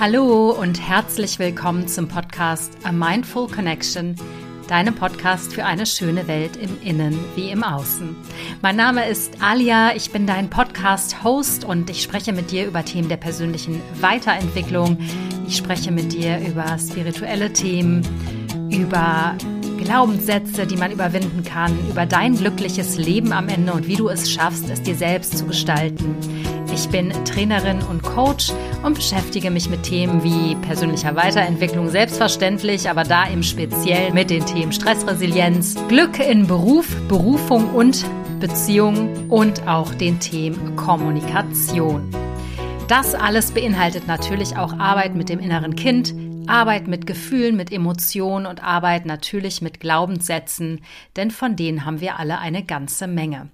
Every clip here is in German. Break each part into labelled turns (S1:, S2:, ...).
S1: Hallo und herzlich willkommen zum Podcast A Mindful Connection, deinem Podcast für eine schöne Welt im Innen wie im Außen. Mein Name ist Alia, ich bin dein Podcast-Host und ich spreche mit dir über Themen der persönlichen Weiterentwicklung. Ich spreche mit dir über spirituelle Themen, über Glaubenssätze, die man überwinden kann, über dein glückliches Leben am Ende und wie du es schaffst, es dir selbst zu gestalten. Ich bin Trainerin und Coach und beschäftige mich mit Themen wie persönlicher Weiterentwicklung selbstverständlich, aber da im Speziell mit den Themen Stressresilienz, Glück in Beruf, Berufung und Beziehung und auch den Themen Kommunikation. Das alles beinhaltet natürlich auch Arbeit mit dem inneren Kind, Arbeit mit Gefühlen, mit Emotionen und Arbeit natürlich mit Glaubenssätzen, denn von denen haben wir alle eine ganze Menge.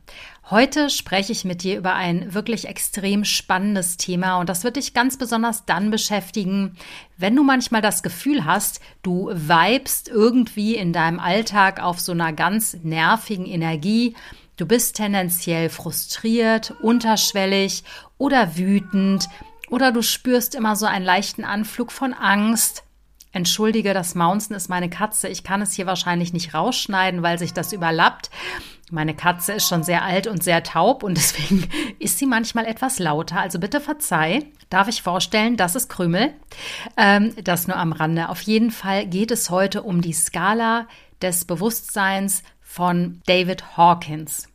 S1: Heute spreche ich mit dir über ein wirklich extrem spannendes Thema und das wird dich ganz besonders dann beschäftigen, wenn du manchmal das Gefühl hast, du weibst irgendwie in deinem Alltag auf so einer ganz nervigen Energie, du bist tendenziell frustriert, unterschwellig oder wütend oder du spürst immer so einen leichten Anflug von Angst. Entschuldige, das Maunzen ist meine Katze. Ich kann es hier wahrscheinlich nicht rausschneiden, weil sich das überlappt. Meine Katze ist schon sehr alt und sehr taub und deswegen ist sie manchmal etwas lauter. Also bitte verzeih. Darf ich vorstellen, das ist Krümel. Ähm, das nur am Rande. Auf jeden Fall geht es heute um die Skala des Bewusstseins von David Hawkins.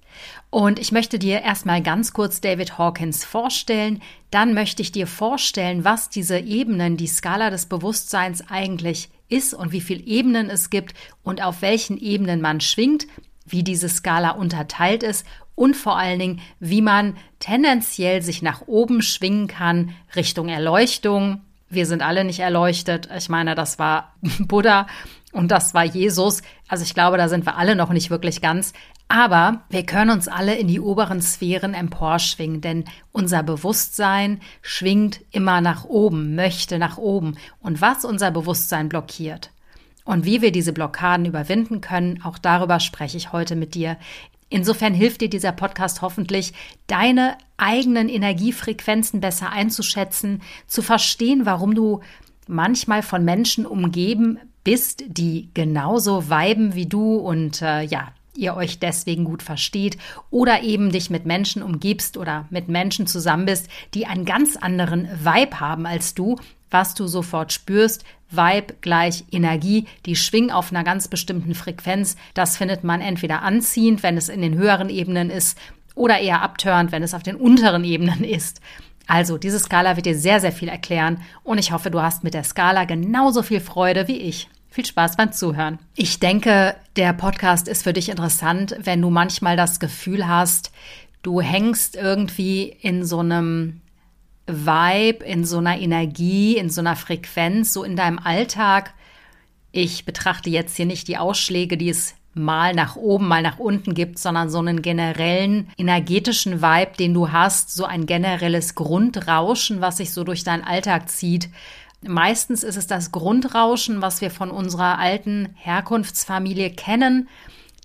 S1: Und ich möchte dir erstmal ganz kurz David Hawkins vorstellen. Dann möchte ich dir vorstellen, was diese Ebenen, die Skala des Bewusstseins eigentlich ist und wie viele Ebenen es gibt und auf welchen Ebenen man schwingt, wie diese Skala unterteilt ist und vor allen Dingen, wie man tendenziell sich nach oben schwingen kann Richtung Erleuchtung. Wir sind alle nicht erleuchtet. Ich meine, das war Buddha und das war Jesus. Also ich glaube, da sind wir alle noch nicht wirklich ganz. Aber wir können uns alle in die oberen Sphären emporschwingen, denn unser Bewusstsein schwingt immer nach oben, möchte nach oben. Und was unser Bewusstsein blockiert und wie wir diese Blockaden überwinden können, auch darüber spreche ich heute mit dir. Insofern hilft dir dieser Podcast hoffentlich, deine eigenen Energiefrequenzen besser einzuschätzen, zu verstehen, warum du manchmal von Menschen umgeben bist, die genauso weiben wie du und äh, ja, ihr euch deswegen gut versteht oder eben dich mit Menschen umgibst oder mit Menschen zusammen bist, die einen ganz anderen Vibe haben als du, was du sofort spürst. Vibe gleich Energie, die schwingen auf einer ganz bestimmten Frequenz. Das findet man entweder anziehend, wenn es in den höheren Ebenen ist, oder eher abtörend, wenn es auf den unteren Ebenen ist. Also, diese Skala wird dir sehr, sehr viel erklären und ich hoffe, du hast mit der Skala genauso viel Freude wie ich. Viel Spaß beim Zuhören. Ich denke, der Podcast ist für dich interessant, wenn du manchmal das Gefühl hast, du hängst irgendwie in so einem Vibe, in so einer Energie, in so einer Frequenz, so in deinem Alltag. Ich betrachte jetzt hier nicht die Ausschläge, die es mal nach oben, mal nach unten gibt, sondern so einen generellen energetischen Vibe, den du hast, so ein generelles Grundrauschen, was sich so durch deinen Alltag zieht, Meistens ist es das Grundrauschen, was wir von unserer alten Herkunftsfamilie kennen.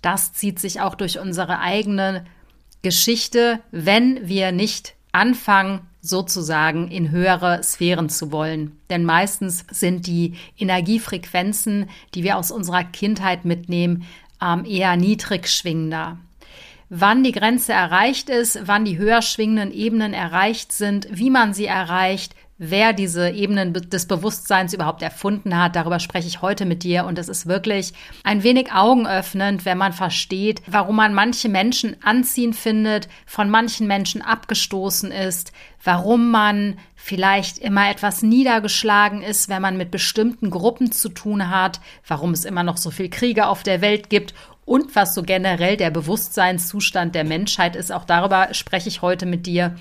S1: Das zieht sich auch durch unsere eigene Geschichte, wenn wir nicht anfangen, sozusagen in höhere Sphären zu wollen. Denn meistens sind die Energiefrequenzen, die wir aus unserer Kindheit mitnehmen, ähm, eher niedrig schwingender. Wann die Grenze erreicht ist, wann die höher schwingenden Ebenen erreicht sind, wie man sie erreicht, wer diese Ebenen des Bewusstseins überhaupt erfunden hat. Darüber spreche ich heute mit dir und es ist wirklich ein wenig augenöffnend, wenn man versteht, warum man manche Menschen anziehend findet, von manchen Menschen abgestoßen ist, warum man vielleicht immer etwas niedergeschlagen ist, wenn man mit bestimmten Gruppen zu tun hat, warum es immer noch so viel Kriege auf der Welt gibt und was so generell der Bewusstseinszustand der Menschheit ist. Auch darüber spreche ich heute mit dir.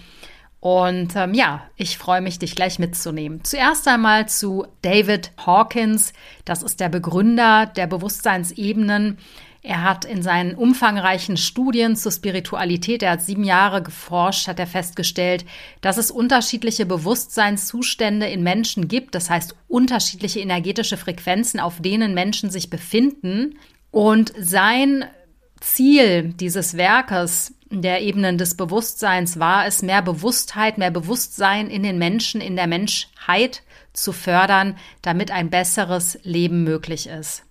S1: Und ähm, ja, ich freue mich, dich gleich mitzunehmen. Zuerst einmal zu David Hawkins. Das ist der Begründer der Bewusstseinsebenen. Er hat in seinen umfangreichen Studien zur Spiritualität, er hat sieben Jahre geforscht, hat er festgestellt, dass es unterschiedliche Bewusstseinszustände in Menschen gibt, das heißt unterschiedliche energetische Frequenzen, auf denen Menschen sich befinden. Und sein Ziel dieses Werkes der Ebenen des Bewusstseins war es, mehr Bewusstheit, mehr Bewusstsein in den Menschen, in der Menschheit zu fördern, damit ein besseres Leben möglich ist.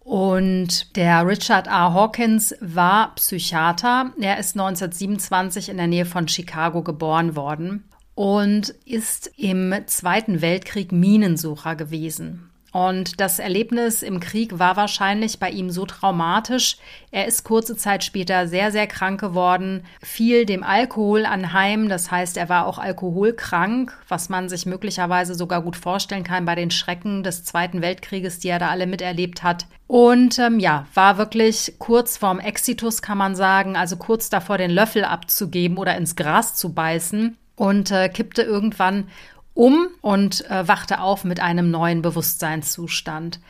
S1: Und der Richard R. Hawkins war Psychiater. Er ist 1927 in der Nähe von Chicago geboren worden und ist im Zweiten Weltkrieg Minensucher gewesen. Und das Erlebnis im Krieg war wahrscheinlich bei ihm so traumatisch. Er ist kurze Zeit später sehr, sehr krank geworden, fiel dem Alkohol anheim. Das heißt, er war auch alkoholkrank, was man sich möglicherweise sogar gut vorstellen kann bei den Schrecken des Zweiten Weltkrieges, die er da alle miterlebt hat. Und ähm, ja, war wirklich kurz vorm Exitus, kann man sagen, also kurz davor, den Löffel abzugeben oder ins Gras zu beißen und äh, kippte irgendwann um und äh, wachte auf mit einem neuen Bewusstseinszustand.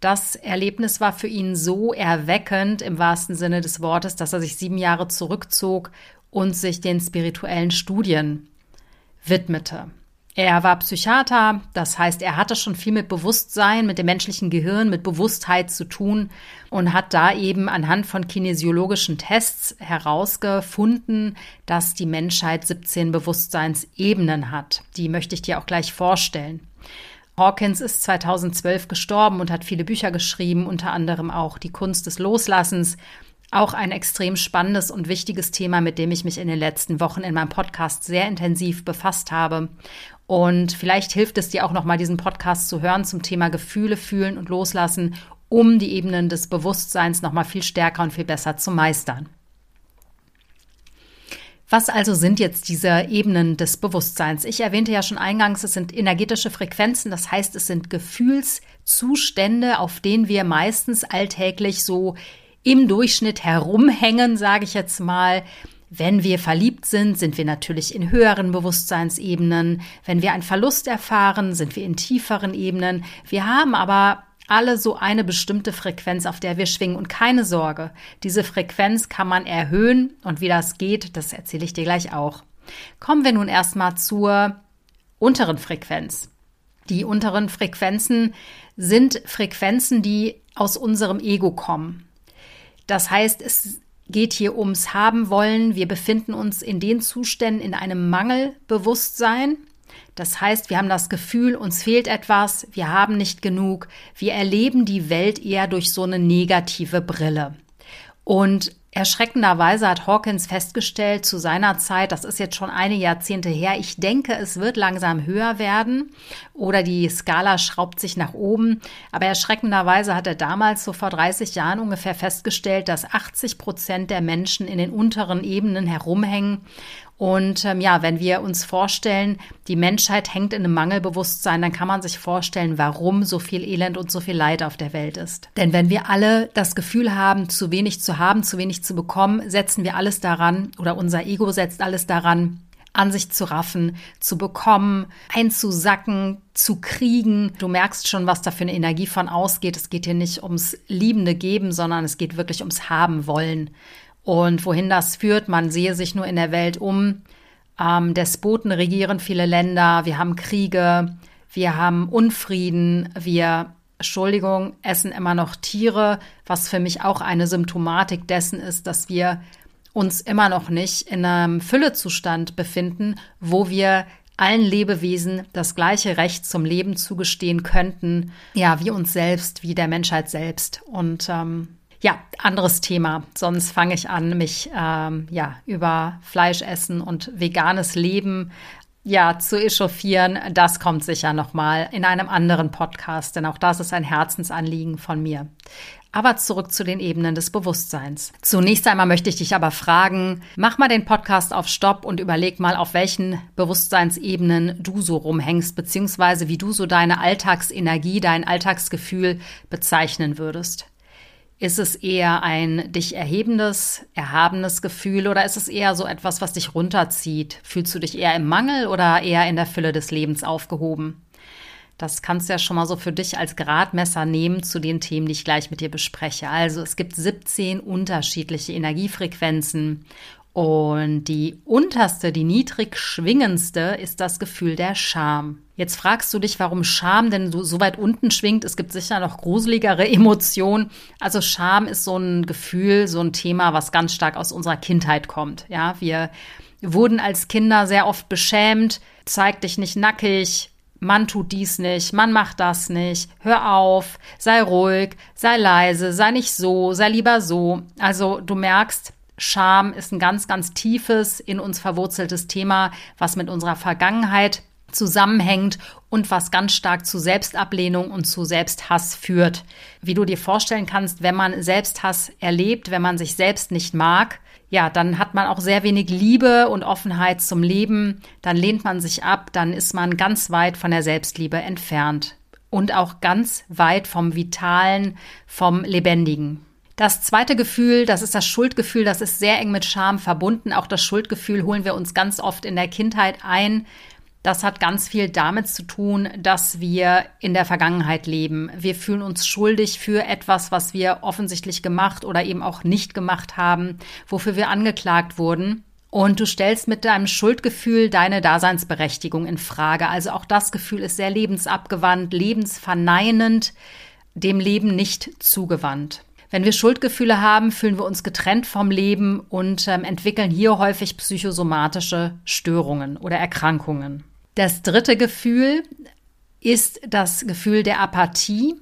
S1: Das Erlebnis war für ihn so erweckend im wahrsten Sinne des Wortes, dass er sich sieben Jahre zurückzog und sich den spirituellen Studien widmete. Er war Psychiater, das heißt, er hatte schon viel mit Bewusstsein, mit dem menschlichen Gehirn, mit Bewusstheit zu tun und hat da eben anhand von kinesiologischen Tests herausgefunden, dass die Menschheit 17 Bewusstseinsebenen hat. Die möchte ich dir auch gleich vorstellen. Hawkins ist 2012 gestorben und hat viele Bücher geschrieben, unter anderem auch Die Kunst des Loslassens, auch ein extrem spannendes und wichtiges Thema, mit dem ich mich in den letzten Wochen in meinem Podcast sehr intensiv befasst habe. Und vielleicht hilft es dir auch nochmal, diesen Podcast zu hören zum Thema Gefühle fühlen und loslassen, um die Ebenen des Bewusstseins nochmal viel stärker und viel besser zu meistern. Was also sind jetzt diese Ebenen des Bewusstseins? Ich erwähnte ja schon eingangs, es sind energetische Frequenzen, das heißt, es sind Gefühlszustände, auf denen wir meistens alltäglich so im Durchschnitt herumhängen, sage ich jetzt mal. Wenn wir verliebt sind, sind wir natürlich in höheren Bewusstseinsebenen. Wenn wir einen Verlust erfahren, sind wir in tieferen Ebenen. Wir haben aber alle so eine bestimmte Frequenz, auf der wir schwingen. Und keine Sorge, diese Frequenz kann man erhöhen. Und wie das geht, das erzähle ich dir gleich auch. Kommen wir nun erstmal zur unteren Frequenz. Die unteren Frequenzen sind Frequenzen, die aus unserem Ego kommen. Das heißt, es geht hier ums Haben wollen. Wir befinden uns in den Zuständen in einem Mangelbewusstsein. Das heißt, wir haben das Gefühl, uns fehlt etwas, wir haben nicht genug, wir erleben die Welt eher durch so eine negative Brille. Und Erschreckenderweise hat Hawkins festgestellt zu seiner Zeit, das ist jetzt schon einige Jahrzehnte her, ich denke, es wird langsam höher werden oder die Skala schraubt sich nach oben. Aber erschreckenderweise hat er damals, so vor 30 Jahren ungefähr, festgestellt, dass 80 Prozent der Menschen in den unteren Ebenen herumhängen und ähm, ja, wenn wir uns vorstellen, die Menschheit hängt in einem Mangelbewusstsein, dann kann man sich vorstellen, warum so viel Elend und so viel Leid auf der Welt ist. Denn wenn wir alle das Gefühl haben, zu wenig zu haben, zu wenig zu bekommen, setzen wir alles daran oder unser Ego setzt alles daran, an sich zu raffen, zu bekommen, einzusacken, zu kriegen. Du merkst schon, was da für eine Energie von ausgeht. Es geht hier nicht ums liebende Geben, sondern es geht wirklich ums Haben wollen. Und wohin das führt, man sehe sich nur in der Welt um. Ähm, Despoten regieren viele Länder, wir haben Kriege, wir haben Unfrieden, wir, Entschuldigung, essen immer noch Tiere, was für mich auch eine Symptomatik dessen ist, dass wir uns immer noch nicht in einem Füllezustand befinden, wo wir allen Lebewesen das gleiche Recht zum Leben zugestehen könnten, ja, wie uns selbst, wie der Menschheit selbst. Und ähm, ja, anderes Thema. Sonst fange ich an, mich ähm, ja über Fleischessen und veganes Leben ja zu echauffieren. Das kommt sicher noch mal in einem anderen Podcast, denn auch das ist ein Herzensanliegen von mir. Aber zurück zu den Ebenen des Bewusstseins. Zunächst einmal möchte ich dich aber fragen, mach mal den Podcast auf Stopp und überleg mal, auf welchen Bewusstseinsebenen du so rumhängst, beziehungsweise wie du so deine Alltagsenergie, dein Alltagsgefühl bezeichnen würdest. Ist es eher ein dich erhebendes, erhabenes Gefühl oder ist es eher so etwas, was dich runterzieht? Fühlst du dich eher im Mangel oder eher in der Fülle des Lebens aufgehoben? Das kannst du ja schon mal so für dich als Gradmesser nehmen zu den Themen, die ich gleich mit dir bespreche. Also es gibt 17 unterschiedliche Energiefrequenzen Und die unterste, die niedrig schwingendste ist das Gefühl der Scham. Jetzt fragst du dich, warum Scham denn so, so weit unten schwingt. Es gibt sicher noch gruseligere Emotionen. Also Scham ist so ein Gefühl, so ein Thema, was ganz stark aus unserer Kindheit kommt. Ja, wir wurden als Kinder sehr oft beschämt. Zeig dich nicht nackig. Mann tut dies nicht, Mann macht das nicht, hör auf, sei ruhig, sei leise, sei nicht so, sei lieber so. Also du merkst, Scham ist ein ganz, ganz tiefes, in uns verwurzeltes Thema, was mit unserer Vergangenheit zusammenhängt und was ganz stark zu Selbstablehnung und zu Selbsthass führt. Wie du dir vorstellen kannst, wenn man Selbsthass erlebt, wenn man sich selbst nicht mag, ja, dann hat man auch sehr wenig Liebe und Offenheit zum Leben, dann lehnt man sich ab, dann ist man ganz weit von der Selbstliebe entfernt und auch ganz weit vom Vitalen, vom Lebendigen. Das zweite Gefühl, das ist das Schuldgefühl, das ist sehr eng mit Scham verbunden. Auch das Schuldgefühl holen wir uns ganz oft in der Kindheit ein. Das hat ganz viel damit zu tun, dass wir in der Vergangenheit leben. Wir fühlen uns schuldig für etwas, was wir offensichtlich gemacht oder eben auch nicht gemacht haben, wofür wir angeklagt wurden. Und du stellst mit deinem Schuldgefühl deine Daseinsberechtigung in Frage. Also auch das Gefühl ist sehr lebensabgewandt, lebensverneinend, dem Leben nicht zugewandt. Wenn wir Schuldgefühle haben, fühlen wir uns getrennt vom Leben und ähm, entwickeln hier häufig psychosomatische Störungen oder Erkrankungen. Das dritte Gefühl ist das Gefühl der Apathie.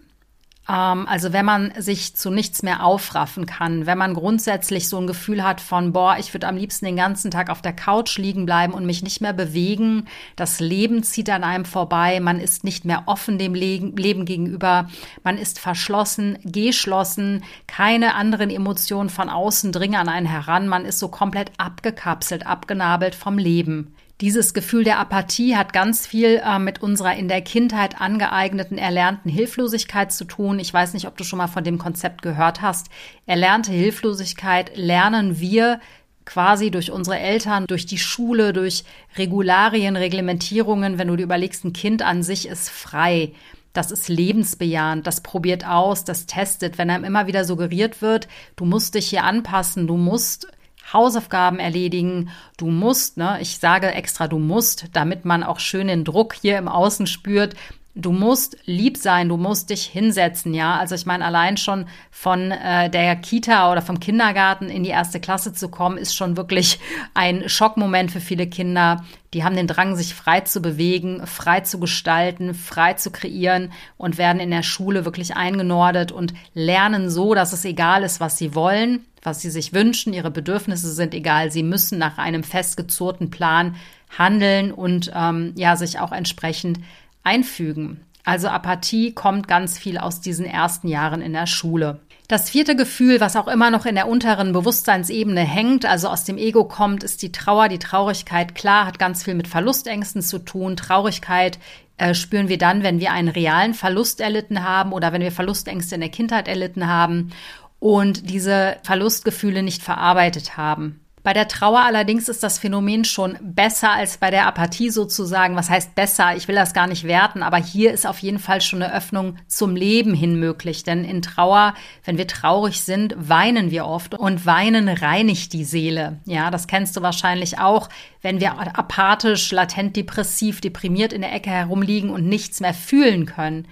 S1: Ähm, also wenn man sich zu nichts mehr aufraffen kann, wenn man grundsätzlich so ein Gefühl hat von, boah, ich würde am liebsten den ganzen Tag auf der Couch liegen bleiben und mich nicht mehr bewegen, das Leben zieht an einem vorbei, man ist nicht mehr offen dem Leben gegenüber, man ist verschlossen, geschlossen, keine anderen Emotionen von außen dringen an einen heran, man ist so komplett abgekapselt, abgenabelt vom Leben. Dieses Gefühl der Apathie hat ganz viel äh, mit unserer in der Kindheit angeeigneten erlernten Hilflosigkeit zu tun. Ich weiß nicht, ob du schon mal von dem Konzept gehört hast. Erlernte Hilflosigkeit lernen wir quasi durch unsere Eltern, durch die Schule, durch Regularien, Reglementierungen. Wenn du dir überlegst, ein Kind an sich ist frei. Das ist lebensbejahend, das probiert aus, das testet. Wenn einem immer wieder suggeriert wird, du musst dich hier anpassen, du musst Hausaufgaben erledigen. Du musst, ne, ich sage extra, du musst, damit man auch schön den Druck hier im Außen spürt. Du musst lieb sein, du musst dich hinsetzen, ja. Also ich meine, allein schon von äh, der Kita oder vom Kindergarten in die erste Klasse zu kommen, ist schon wirklich ein Schockmoment für viele Kinder. Die haben den Drang, sich frei zu bewegen, frei zu gestalten, frei zu kreieren und werden in der Schule wirklich eingenordet und lernen so, dass es egal ist, was sie wollen was sie sich wünschen, ihre Bedürfnisse sind egal, sie müssen nach einem festgezurrten Plan handeln und ähm, ja, sich auch entsprechend einfügen. Also Apathie kommt ganz viel aus diesen ersten Jahren in der Schule. Das vierte Gefühl, was auch immer noch in der unteren Bewusstseinsebene hängt, also aus dem Ego kommt, ist die Trauer, die Traurigkeit. Klar, hat ganz viel mit Verlustängsten zu tun. Traurigkeit äh, spüren wir dann, wenn wir einen realen Verlust erlitten haben oder wenn wir Verlustängste in der Kindheit erlitten haben und diese Verlustgefühle nicht verarbeitet haben. Bei der Trauer allerdings ist das Phänomen schon besser als bei der Apathie sozusagen. Was heißt besser? Ich will das gar nicht werten, aber hier ist auf jeden Fall schon eine Öffnung zum Leben hin möglich. Denn in Trauer, wenn wir traurig sind, weinen wir oft und weinen reinigt die Seele. Ja, das kennst du wahrscheinlich auch, wenn wir apathisch, latent depressiv, deprimiert in der Ecke herumliegen und nichts mehr fühlen können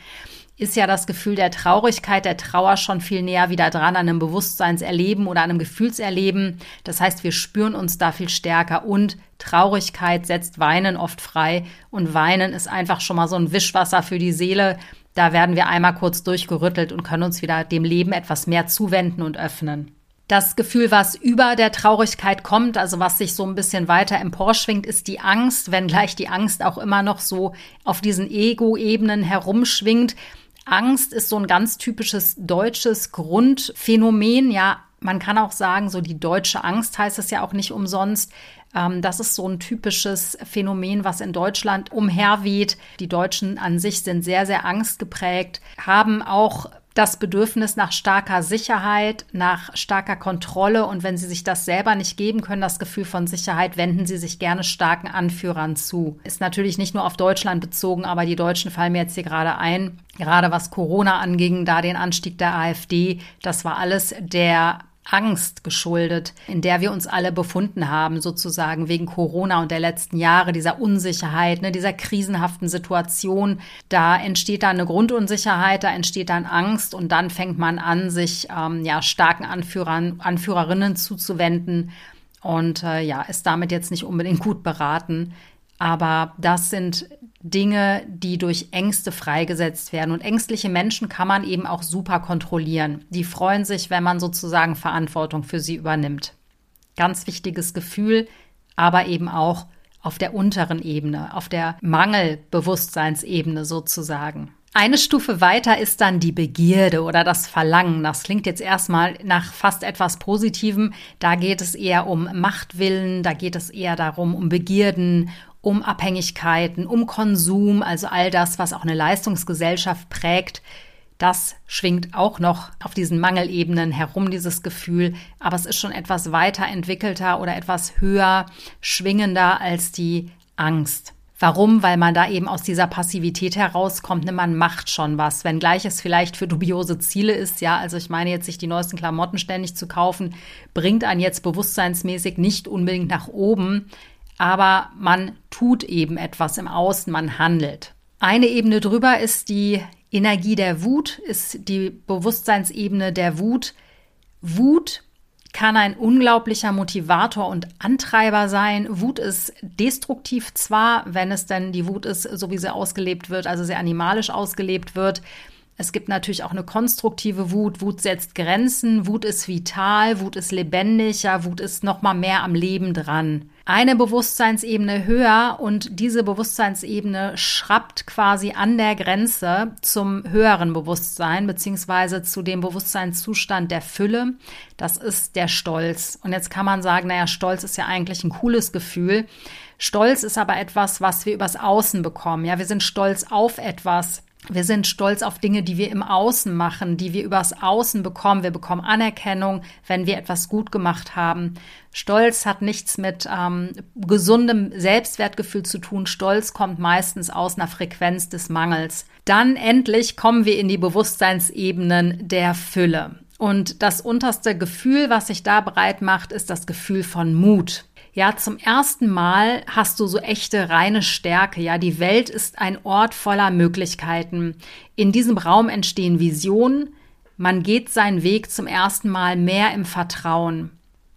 S1: ist ja das Gefühl der Traurigkeit, der Trauer schon viel näher wieder dran an einem Bewusstseinserleben oder einem Gefühlserleben. Das heißt, wir spüren uns da viel stärker und Traurigkeit setzt Weinen oft frei und Weinen ist einfach schon mal so ein Wischwasser für die Seele. Da werden wir einmal kurz durchgerüttelt und können uns wieder dem Leben etwas mehr zuwenden und öffnen. Das Gefühl, was über der Traurigkeit kommt, also was sich so ein bisschen weiter emporschwingt, ist die Angst, wenngleich die Angst auch immer noch so auf diesen Ego-Ebenen herumschwingt. Angst ist so ein ganz typisches deutsches Grundphänomen. Ja, man kann auch sagen, so die deutsche Angst heißt es ja auch nicht umsonst. Ähm, das ist so ein typisches Phänomen, was in Deutschland umherweht. Die Deutschen an sich sind sehr, sehr angstgeprägt, haben auch das Bedürfnis nach starker Sicherheit, nach starker Kontrolle und wenn sie sich das selber nicht geben können, das Gefühl von Sicherheit, wenden sie sich gerne starken Anführern zu. Ist natürlich nicht nur auf Deutschland bezogen, aber die Deutschen fallen mir jetzt hier gerade ein, gerade was Corona anging, da den Anstieg der AfD, das war alles der Angst geschuldet, in der wir uns alle befunden haben, sozusagen wegen Corona und der letzten Jahre, dieser Unsicherheit, ne, dieser krisenhaften Situation. Da entsteht dann eine Grundunsicherheit, da entsteht dann Angst und dann fängt man an, sich ähm, ja starken Anführern, Anführerinnen zuzuwenden und äh, ja, ist damit jetzt nicht unbedingt gut beraten. Aber das sind Dinge, die durch Ängste freigesetzt werden. Und ängstliche Menschen kann man eben auch super kontrollieren. Die freuen sich, wenn man sozusagen Verantwortung für sie übernimmt. Ganz wichtiges Gefühl, aber eben auch auf der unteren Ebene, auf der Mangelbewusstseinsebene sozusagen. Eine Stufe weiter ist dann die Begierde oder das Verlangen. Das klingt jetzt erstmal nach fast etwas Positivem. Da geht es eher um Machtwillen, da geht es eher darum, um Begierden, um Abhängigkeiten, um Konsum, also all das, was auch eine Leistungsgesellschaft prägt. Das schwingt auch noch auf diesen Mangelebenen herum, dieses Gefühl, aber es ist schon etwas weiterentwickelter oder etwas höher schwingender als die Angst. Warum? Weil man da eben aus dieser Passivität herauskommt. Ne? Man macht schon was, wenngleich es vielleicht für dubiose Ziele ist. Ja, also ich meine jetzt, sich die neuesten Klamotten ständig zu kaufen, bringt einen jetzt bewusstseinsmäßig nicht unbedingt nach oben aber man tut eben etwas im Außen, man handelt. Eine Ebene drüber ist die Energie der Wut, ist die Bewusstseinsebene der Wut. Wut kann ein unglaublicher Motivator und Antreiber sein. Wut ist destruktiv zwar, wenn es denn die Wut ist, so wie sie ausgelebt wird, also sehr animalisch ausgelebt wird. Es gibt natürlich auch eine konstruktive Wut. Wut setzt Grenzen. Wut ist vital. Wut ist lebendig. Ja, Wut ist noch mal mehr am Leben dran eine Bewusstseinsebene höher und diese Bewusstseinsebene schrappt quasi an der Grenze zum höheren Bewusstsein beziehungsweise zu dem Bewusstseinszustand der Fülle. Das ist der Stolz. Und jetzt kann man sagen, naja, Stolz ist ja eigentlich ein cooles Gefühl. Stolz ist aber etwas, was wir übers Außen bekommen. Ja, wir sind stolz auf etwas. Wir sind stolz auf Dinge, die wir im Außen machen, die wir übers Außen bekommen. Wir bekommen Anerkennung, wenn wir etwas gut gemacht haben. Stolz hat nichts mit ähm, gesundem Selbstwertgefühl zu tun. Stolz kommt meistens aus einer Frequenz des Mangels. Dann endlich kommen wir in die Bewusstseinsebenen der Fülle. Und das unterste Gefühl, was sich da bereit macht, ist das Gefühl von Mut. Ja, zum ersten Mal hast du so echte reine Stärke. Ja, die Welt ist ein Ort voller Möglichkeiten. In diesem Raum entstehen Visionen. Man geht seinen Weg zum ersten Mal mehr im Vertrauen.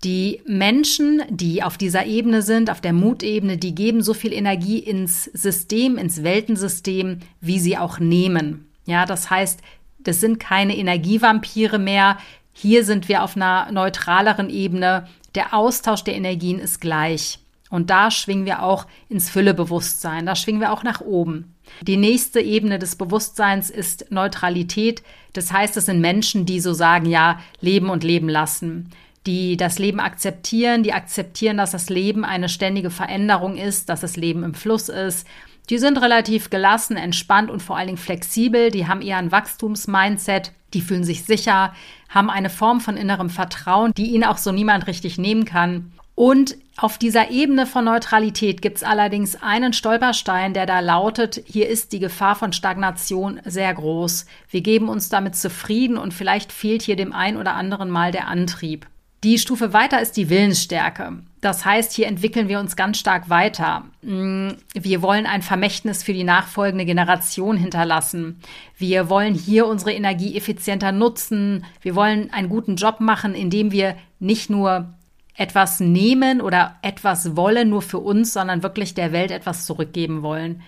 S1: Die Menschen, die auf dieser Ebene sind, auf der Mutebene, die geben so viel Energie ins System, ins Weltensystem, wie sie auch nehmen. Ja, das heißt, das sind keine Energievampire mehr. Hier sind wir auf einer neutraleren Ebene. Der Austausch der Energien ist gleich. Und da schwingen wir auch ins Füllebewusstsein, da schwingen wir auch nach oben. Die nächste Ebene des Bewusstseins ist Neutralität. Das heißt, es sind Menschen, die so sagen, ja, leben und leben lassen. Die das Leben akzeptieren, die akzeptieren, dass das Leben eine ständige Veränderung ist, dass das Leben im Fluss ist. Die sind relativ gelassen, entspannt und vor allen Dingen flexibel. Die haben eher ein Wachstumsmindset die fühlen sich sicher, haben eine Form von innerem Vertrauen, die ihnen auch so niemand richtig nehmen kann. Und auf dieser Ebene von Neutralität gibt es allerdings einen Stolperstein, der da lautet, hier ist die Gefahr von Stagnation sehr groß. Wir geben uns damit zufrieden und vielleicht fehlt hier dem einen oder anderen mal der Antrieb. Die Stufe weiter ist die Willensstärke. Das heißt, hier entwickeln wir uns ganz stark weiter. Mm, wir wollen ein Vermächtnis für die nachfolgende Generation hinterlassen. Wir wollen hier unsere Energie effizienter nutzen. Wir wollen einen guten Job machen, indem wir nicht nur etwas nehmen oder etwas wollen nur für uns, sondern wirklich der Welt etwas zurückgeben wollen.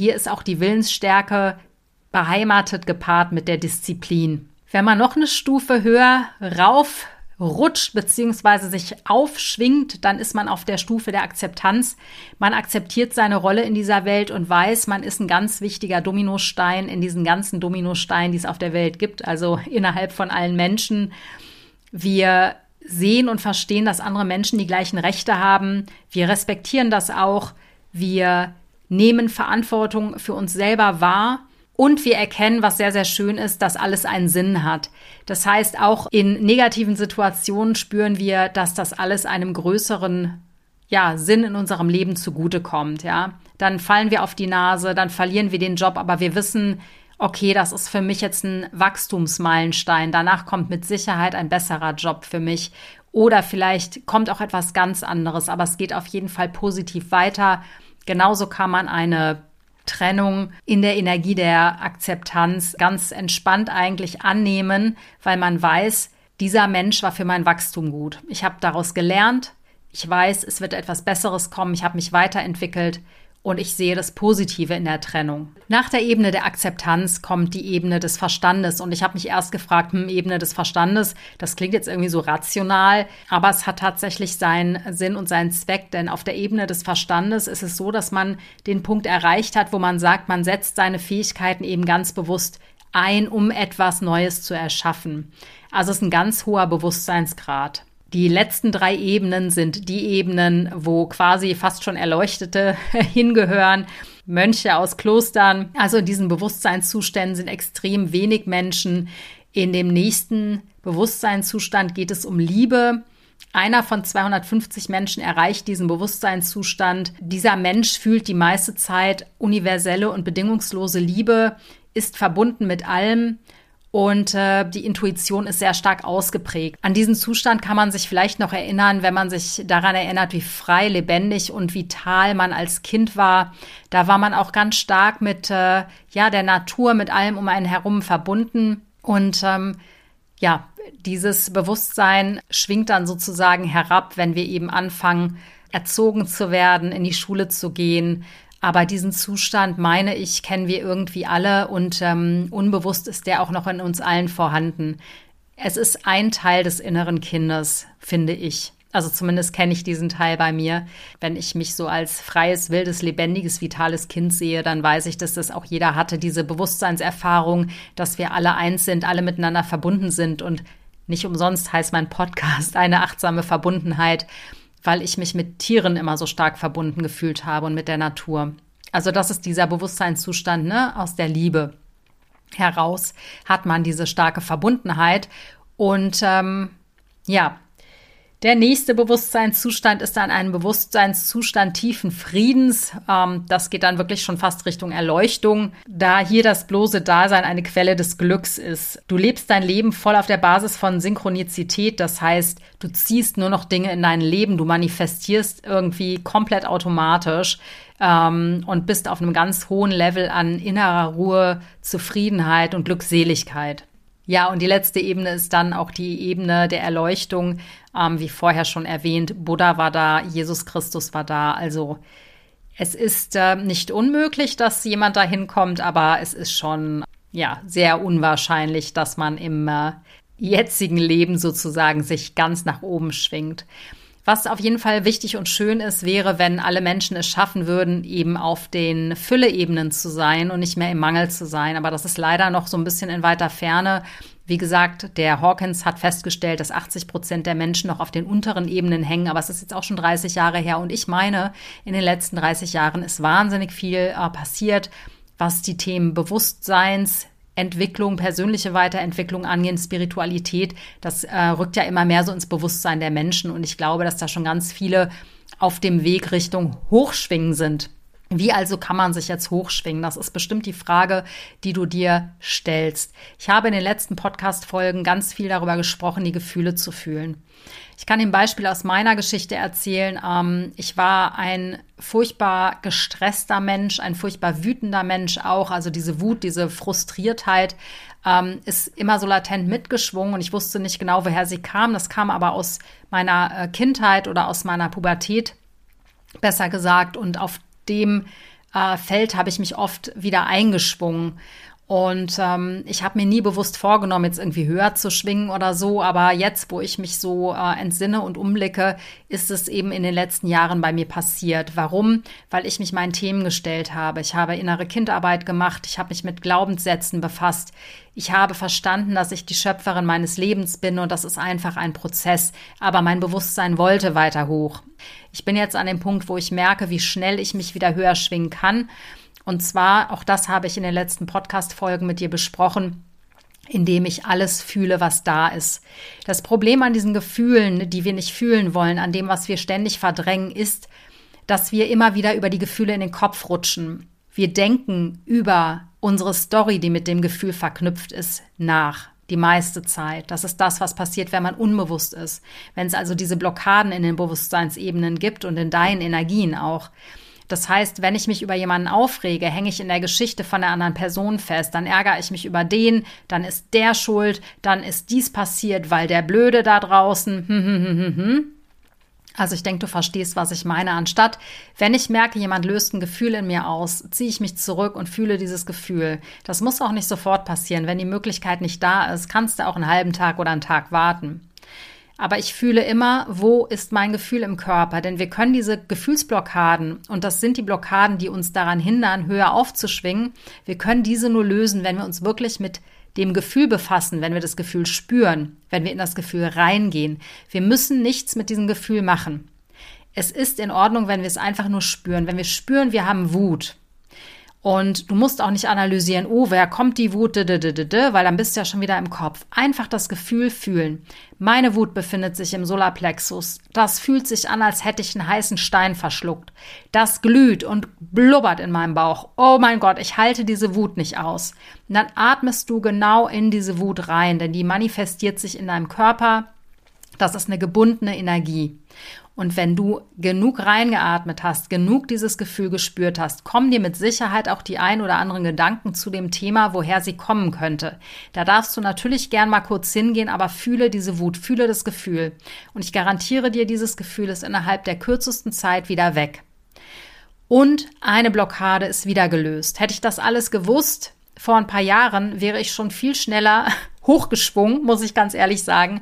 S1: Hier ist auch die Willensstärke beheimatet gepaart mit der Disziplin. Wenn man noch eine Stufe höher rauf rutscht beziehungsweise sich aufschwingt, dann ist man auf der Stufe der Akzeptanz. Man akzeptiert seine Rolle in dieser Welt und weiß, man ist ein ganz wichtiger Dominostein in diesen ganzen Dominosteinen, die es auf der Welt gibt, also innerhalb von allen Menschen. Wir sehen und verstehen, dass andere Menschen die gleichen Rechte haben. Wir respektieren das auch. Wir nehmen Verantwortung für uns selber wahr und wir erkennen, was sehr, sehr schön ist, dass alles einen Sinn hat. Das heißt, auch in negativen Situationen spüren wir, dass das alles einem größeren ja, Sinn in unserem Leben zugutekommt, ja. Dann fallen wir auf die Nase, dann verlieren wir den Job, aber wir wissen, okay, das ist für mich jetzt ein Wachstumsmeilenstein. Danach kommt mit Sicherheit ein besserer Job für mich. Oder vielleicht kommt auch etwas ganz anderes, aber es geht auf jeden Fall positiv weiter. Genauso kann man eine Trennung in der Energie der Akzeptanz ganz entspannt eigentlich annehmen, weil man weiß, dieser Mensch war für mein Wachstum gut. Ich habe daraus gelernt. Ich weiß, es wird etwas Besseres kommen. Ich habe mich weiterentwickelt und ich sehe das Positive in der Trennung. Nach der Ebene der Akzeptanz kommt die Ebene des Verstandes und ich habe mich erst gefragt, hm, Ebene des Verstandes, das klingt jetzt irgendwie so rational, aber es hat tatsächlich seinen Sinn und seinen Zweck, denn auf der Ebene des Verstandes ist es so, dass man den Punkt erreicht hat, wo man sagt, man setzt seine Fähigkeiten eben ganz bewusst ein, um etwas Neues zu erschaffen. Also es ist ein ganz hoher Bewusstseinsgrad. Die letzten drei Ebenen sind die Ebenen, wo quasi fast schon Erleuchtete hingehören. Mönche aus Klostern. Also in diesen Bewusstseinszuständen sind extrem wenig Menschen. In dem nächsten Bewusstseinszustand geht es um Liebe. Einer von 250 Menschen erreicht diesen Bewusstseinszustand. Dieser Mensch fühlt die meiste Zeit universelle und bedingungslose Liebe, ist verbunden mit allem und äh, die Intuition ist sehr stark ausgeprägt. An diesen Zustand kann man sich vielleicht noch erinnern, wenn man sich daran erinnert, wie frei, lebendig und vital man als Kind war. Da war man auch ganz stark mit äh, ja der Natur, mit allem um einen herum verbunden und ähm, ja, dieses Bewusstsein schwingt dann sozusagen herab, wenn wir eben anfangen, erzogen zu werden, in die Schule zu gehen, aber diesen Zustand, meine ich, kennen wir irgendwie alle und ähm, unbewusst ist der auch noch in uns allen vorhanden. Es ist ein Teil des inneren Kindes, finde ich. Also zumindest kenne ich diesen Teil bei mir. Wenn ich mich so als freies, wildes, lebendiges, vitales Kind sehe, dann weiß ich, dass das auch jeder hatte, diese Bewusstseinserfahrung, dass wir alle eins sind, alle miteinander verbunden sind. Und nicht umsonst heißt mein Podcast eine achtsame Verbundenheit weil ich mich mit Tieren immer so stark verbunden gefühlt habe und mit der Natur. Also das ist dieser Bewusstseinszustand, ne, aus der Liebe heraus hat man diese starke Verbundenheit und ähm, ja, der nächste Bewusstseinszustand ist dann ein Bewusstseinszustand tiefen Friedens. Ähm, das geht dann wirklich schon fast Richtung Erleuchtung, da hier das bloße Dasein eine Quelle des Glücks ist. Du lebst dein Leben voll auf der Basis von Synchronizität. Das heißt, du ziehst nur noch Dinge in dein Leben, du manifestierst irgendwie komplett automatisch ähm, und bist auf einem ganz hohen Level an innerer Ruhe, Zufriedenheit und Glückseligkeit. Ja, und die letzte Ebene ist dann auch die Ebene der Erleuchtung. Ähm, wie vorher schon erwähnt, Buddha war da, Jesus Christus war da. Also es ist äh, nicht unmöglich, dass jemand da hinkommt, aber es ist schon ja sehr unwahrscheinlich, dass man im äh, jetzigen Leben sozusagen sich ganz nach oben schwingt. Was auf jeden Fall wichtig und schön ist, wäre, wenn alle Menschen es schaffen würden, eben auf den Fülle-Ebenen zu sein und nicht mehr im Mangel zu sein. Aber das ist leider noch so ein bisschen in weiter Ferne. Wie gesagt, der Hawkins hat festgestellt, dass 80 Prozent der Menschen noch auf den unteren Ebenen hängen, aber es ist jetzt auch schon 30 Jahre her und ich meine, in den letzten 30 Jahren ist wahnsinnig viel äh, passiert, was die Themen Bewusstseins, Entwicklung, persönliche Weiterentwicklung angehen, Spiritualität, das äh, rückt ja immer mehr so ins Bewusstsein der Menschen. Und ich glaube, dass da schon ganz viele auf dem Weg Richtung Hochschwingen sind. Wie also kann man sich jetzt hochschwingen? Das ist bestimmt die Frage, die du dir stellst. Ich habe in den letzten Podcast-Folgen ganz viel darüber gesprochen, die Gefühle zu fühlen. Ich kann ein Beispiel aus meiner Geschichte erzählen. Ähm, ich war ein furchtbar gestresster Mensch, ein furchtbar wütender Mensch auch. Also diese Wut, diese Frustriertheit ähm, ist immer so latent mitgeschwungen und ich wusste nicht genau, woher sie kam. Das kam aber aus meiner äh, Kindheit oder aus meiner Pubertät, besser gesagt. Und auf dem äh, Feld habe ich mich oft wieder eingeschwungen. Und ähm, ich habe mir nie bewusst vorgenommen, jetzt irgendwie höher zu schwingen oder so. Aber jetzt, wo ich mich so äh, entsinne und umblicke, ist es eben in den letzten Jahren bei mir passiert. Warum? Weil ich mich meinen Themen gestellt habe. Ich habe innere Kindarbeit gemacht. Ich habe mich mit Glaubenssätzen befasst. Ich habe verstanden, dass ich die Schöpferin meines Lebens bin und das ist einfach ein Prozess. Aber mein Bewusstsein wollte weiter hoch. Ich bin jetzt an dem Punkt, wo ich merke, wie schnell ich mich wieder höher schwingen kann. Und zwar, auch das habe ich in den letzten Podcast-Folgen mit dir besprochen, indem ich alles fühle, was da ist. Das Problem an diesen Gefühlen, die wir nicht fühlen wollen, an dem, was wir ständig verdrängen, ist, dass wir immer wieder über die Gefühle in den Kopf rutschen. Wir denken über unsere Story, die mit dem Gefühl verknüpft ist, nach die meiste Zeit. Das ist das, was passiert, wenn man unbewusst ist. Wenn es also diese Blockaden in den Bewusstseinsebenen gibt und in deinen Energien auch. Das heißt, wenn ich mich über jemanden aufrege, hänge ich in der Geschichte von der anderen Person fest, dann ärgere ich mich über den, dann ist der schuld, dann ist dies passiert, weil der Blöde da draußen. Hm, hm, hm, hm, hm. Also ich denke, du verstehst, was ich meine. Anstatt, wenn ich merke, jemand löst ein Gefühl in mir aus, ziehe ich mich zurück und fühle dieses Gefühl. Das muss auch nicht sofort passieren. Wenn die Möglichkeit nicht da ist, kannst du auch einen halben Tag oder einen Tag warten. Aber ich fühle immer, wo ist mein Gefühl im Körper? Denn wir können diese Gefühlsblockaden, und das sind die Blockaden, die uns daran hindern, höher aufzuschwingen, wir können diese nur lösen, wenn wir uns wirklich mit dem Gefühl befassen, wenn wir das Gefühl spüren, wenn wir in das Gefühl reingehen. Wir müssen nichts mit diesem Gefühl machen. Es ist in Ordnung, wenn wir es einfach nur spüren. Wenn wir spüren, wir haben Wut, und du musst auch nicht analysieren, oh, wer kommt die Wut, weil dann bist du ja schon wieder im Kopf. Einfach das Gefühl fühlen. Meine Wut befindet sich im Solarplexus. Das fühlt sich an, als hätte ich einen heißen Stein verschluckt. Das glüht und blubbert in meinem Bauch. Oh mein Gott, ich halte diese Wut nicht aus. Und dann atmest du genau in diese Wut rein, denn die manifestiert sich in deinem Körper. Das ist eine gebundene Energie. Und wenn du genug reingeatmet hast, genug dieses Gefühl gespürt hast, kommen dir mit Sicherheit auch die ein oder anderen Gedanken zu dem Thema, woher sie kommen könnte. Da darfst du natürlich gern mal kurz hingehen, aber fühle diese Wut, fühle das Gefühl. Und ich garantiere dir, dieses Gefühl ist innerhalb der kürzesten Zeit wieder weg. Und eine Blockade ist wieder gelöst. Hätte ich das alles gewusst, vor ein paar Jahren wäre ich schon viel schneller hochgeschwungen, muss ich ganz ehrlich sagen.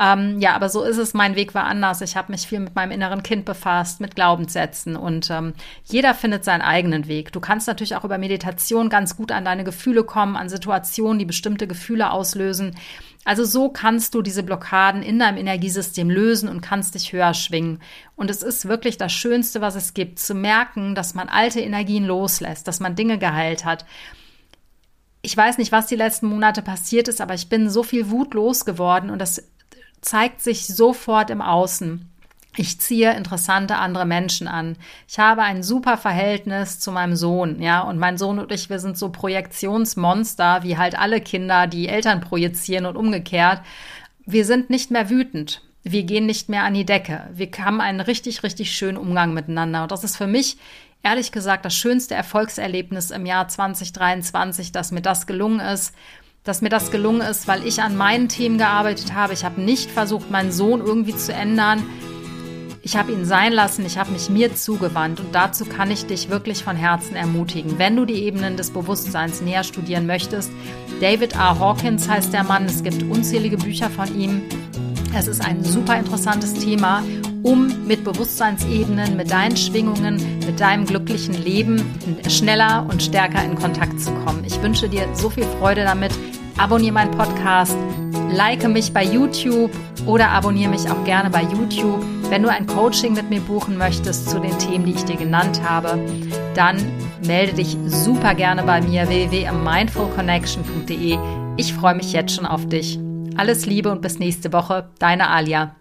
S1: Ähm, ja, aber so ist es. Mein Weg war anders. Ich habe mich viel mit meinem inneren Kind befasst, mit Glaubenssätzen und ähm, jeder findet seinen eigenen Weg. Du kannst natürlich auch über Meditation ganz gut an deine Gefühle kommen, an Situationen, die bestimmte Gefühle auslösen. Also so kannst du diese Blockaden in deinem Energiesystem lösen und kannst dich höher schwingen. Und es ist wirklich das Schönste, was es gibt, zu merken, dass man alte Energien loslässt, dass man Dinge geheilt hat ich weiß nicht, was die letzten Monate passiert ist, aber ich bin so viel Wut losgeworden und das zeigt sich sofort im Außen. Ich ziehe interessante andere Menschen an. Ich habe ein super Verhältnis zu meinem Sohn, ja, und mein Sohn und ich, wir sind so Projektionsmonster, wie halt alle Kinder, die Eltern projizieren und umgekehrt. Wir sind nicht mehr wütend. Wir gehen nicht mehr an die Decke. Wir haben einen richtig, richtig schönen Umgang miteinander. Und das ist für mich ehrlich gesagt das schönste Erfolgserlebnis im Jahr 2023, dass mir das gelungen ist. Dass mir das gelungen ist, weil ich an meinen Themen gearbeitet habe. Ich habe nicht versucht, meinen Sohn irgendwie zu ändern. Ich habe ihn sein lassen, ich habe mich mir zugewandt und dazu kann ich dich wirklich von Herzen ermutigen. Wenn du die Ebenen des Bewusstseins näher studieren möchtest, David A. Hawkins heißt der Mann, es gibt unzählige Bücher von ihm. Es ist ein super interessantes Thema um mit Bewusstseinsebenen, mit deinen Schwingungen, mit deinem glücklichen Leben schneller und stärker in Kontakt zu kommen. Ich wünsche dir so viel Freude damit. Abonniere meinen Podcast, like mich bei YouTube oder abonniere mich auch gerne bei YouTube. Wenn du ein Coaching mit mir buchen möchtest zu den Themen, die ich dir genannt habe, dann melde dich super gerne bei mir www.mindfulconnection.de. Ich freue mich jetzt schon auf dich. Alles Liebe und bis nächste Woche, deine Alia.